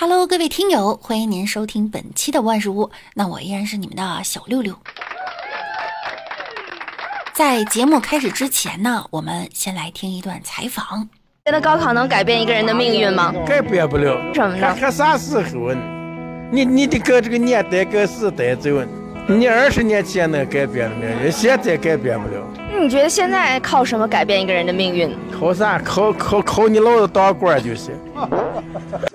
Hello，各位听友，欢迎您收听本期的万事屋。那我依然是你们的小六六。在节目开始之前呢，我们先来听一段采访。觉得高考能改变一个人的命运吗？改变不了。什么呢？还啥时候呢？你你得跟这个年代、跟时代走。你二十年前能改变的命运，现在改变不了。你觉得现在靠什么改变一个人的命运？靠啥？靠靠靠你老子当官就行。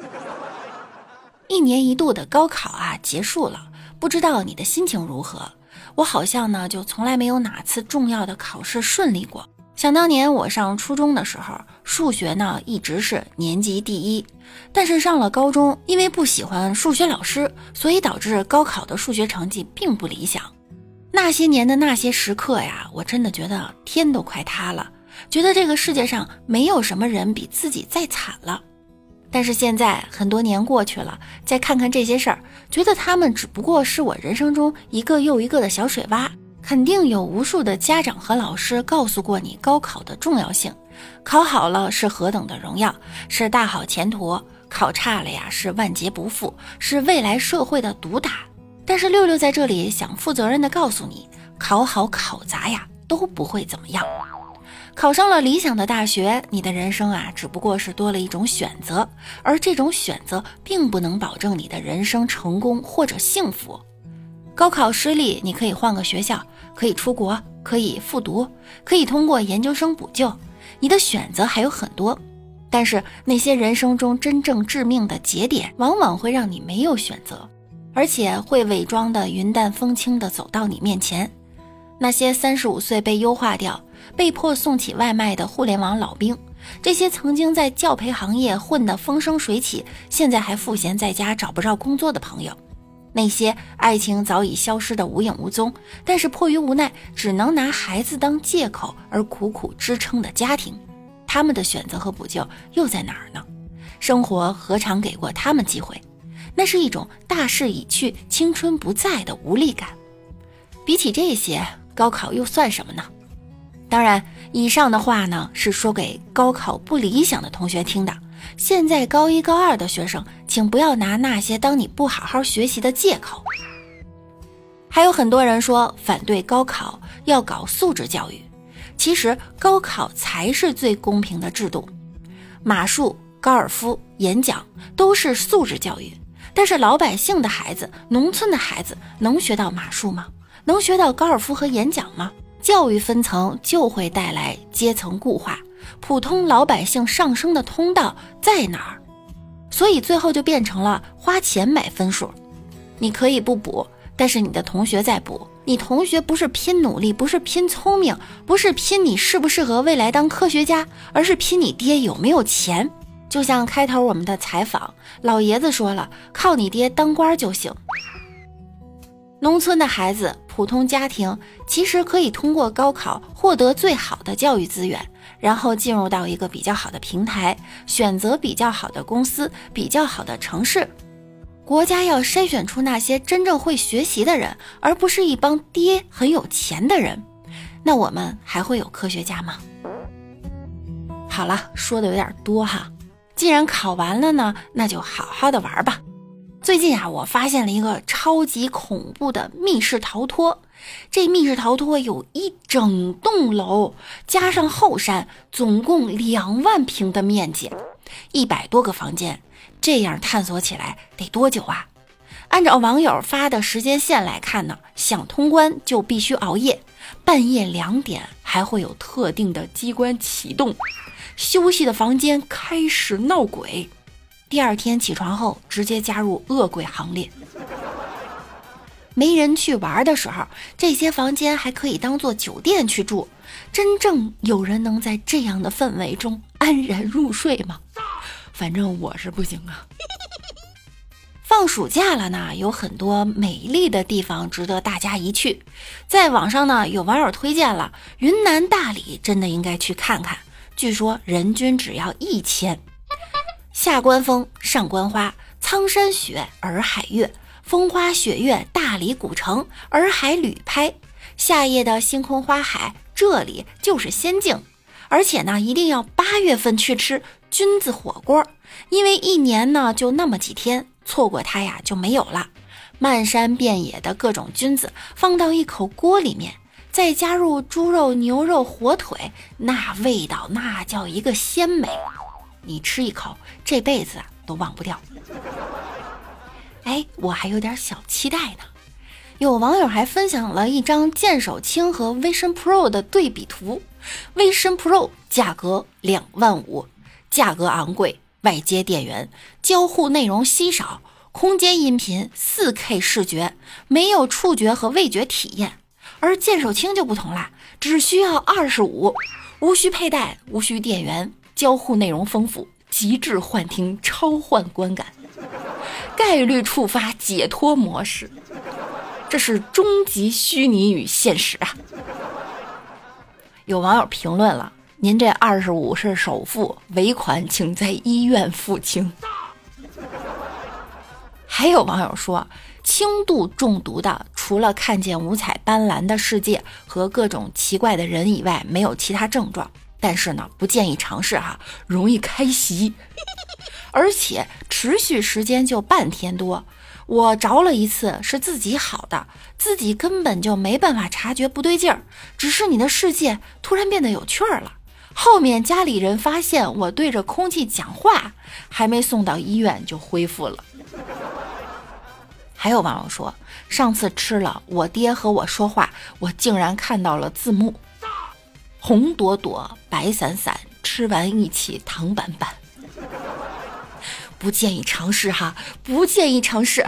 一年一度的高考啊，结束了，不知道你的心情如何？我好像呢，就从来没有哪次重要的考试顺利过。想当年我上初中的时候，数学呢一直是年级第一，但是上了高中，因为不喜欢数学老师，所以导致高考的数学成绩并不理想。那些年的那些时刻呀，我真的觉得天都快塌了，觉得这个世界上没有什么人比自己再惨了。但是现在很多年过去了，再看看这些事儿，觉得他们只不过是我人生中一个又一个的小水洼。肯定有无数的家长和老师告诉过你高考的重要性，考好了是何等的荣耀，是大好前途；考差了呀，是万劫不复，是未来社会的毒打。但是六六在这里想负责任的告诉你，考好考砸呀都不会怎么样。考上了理想的大学，你的人生啊，只不过是多了一种选择，而这种选择并不能保证你的人生成功或者幸福。高考失利，你可以换个学校，可以出国，可以复读，可以通过研究生补救，你的选择还有很多。但是那些人生中真正致命的节点，往往会让你没有选择，而且会伪装的云淡风轻的走到你面前。那些三十五岁被优化掉。被迫送起外卖的互联网老兵，这些曾经在教培行业混得风生水起，现在还赋闲在家找不着工作的朋友，那些爱情早已消失的无影无踪，但是迫于无奈只能拿孩子当借口而苦苦支撑的家庭，他们的选择和补救又在哪儿呢？生活何尝给过他们机会？那是一种大势已去、青春不在的无力感。比起这些，高考又算什么呢？当然，以上的话呢是说给高考不理想的同学听的。现在高一高二的学生，请不要拿那些当你不好好学习的借口。还有很多人说反对高考，要搞素质教育。其实高考才是最公平的制度。马术、高尔夫、演讲都是素质教育，但是老百姓的孩子、农村的孩子能学到马术吗？能学到高尔夫和演讲吗？教育分层就会带来阶层固化，普通老百姓上升的通道在哪儿？所以最后就变成了花钱买分数。你可以不补，但是你的同学在补。你同学不是拼努力，不是拼聪明，不是拼你适不适合未来当科学家，而是拼你爹有没有钱。就像开头我们的采访，老爷子说了，靠你爹当官就行。农村的孩子。普通家庭其实可以通过高考获得最好的教育资源，然后进入到一个比较好的平台，选择比较好的公司、比较好的城市。国家要筛选出那些真正会学习的人，而不是一帮爹很有钱的人。那我们还会有科学家吗？好了，说的有点多哈。既然考完了呢，那就好好的玩吧。最近啊，我发现了一个超级恐怖的密室逃脱。这密室逃脱有一整栋楼，加上后山，总共两万平的面积，一百多个房间。这样探索起来得多久啊？按照网友发的时间线来看呢，想通关就必须熬夜，半夜两点还会有特定的机关启动，休息的房间开始闹鬼。第二天起床后，直接加入恶鬼行列。没人去玩的时候，这些房间还可以当做酒店去住。真正有人能在这样的氛围中安然入睡吗？反正我是不行啊。放暑假了呢，有很多美丽的地方值得大家一去。在网上呢，有网友推荐了云南大理，真的应该去看看。据说人均只要一千。下关风，上关花，苍山雪，洱海月，风花雪月，大理古城，洱海旅拍，夏夜的星空花海，这里就是仙境。而且呢，一定要八月份去吃，菌子火锅，因为一年呢就那么几天，错过它呀就没有了。漫山遍野的各种菌子放到一口锅里面，再加入猪肉、牛肉、火腿，那味道那叫一个鲜美。你吃一口，这辈子都忘不掉。哎，我还有点小期待呢。有网友还分享了一张剑手青和 Vision Pro 的对比图，Vision Pro 价格两万五，价格昂贵，外接电源，交互内容稀少。空间音频、4K 视觉，没有触觉和味觉体验，而剑手青就不同啦，只需要二十五，无需佩戴，无需电源，交互内容丰富，极致幻听，超幻观感，概率触发解脱模式，这是终极虚拟与现实啊！有网友评论了：“您这二十五是首付，尾款请在医院付清。”还有网友说，轻度中毒的，除了看见五彩斑斓的世界和各种奇怪的人以外，没有其他症状。但是呢，不建议尝试哈，容易开席，而且持续时间就半天多。我着了一次，是自己好的，自己根本就没办法察觉不对劲儿，只是你的世界突然变得有趣儿了。后面家里人发现我对着空气讲话，还没送到医院就恢复了。还有网友说，上次吃了我爹和我说话，我竟然看到了字幕，红朵朵，白伞伞，吃完一起糖板板。不建议尝试哈，不建议尝试。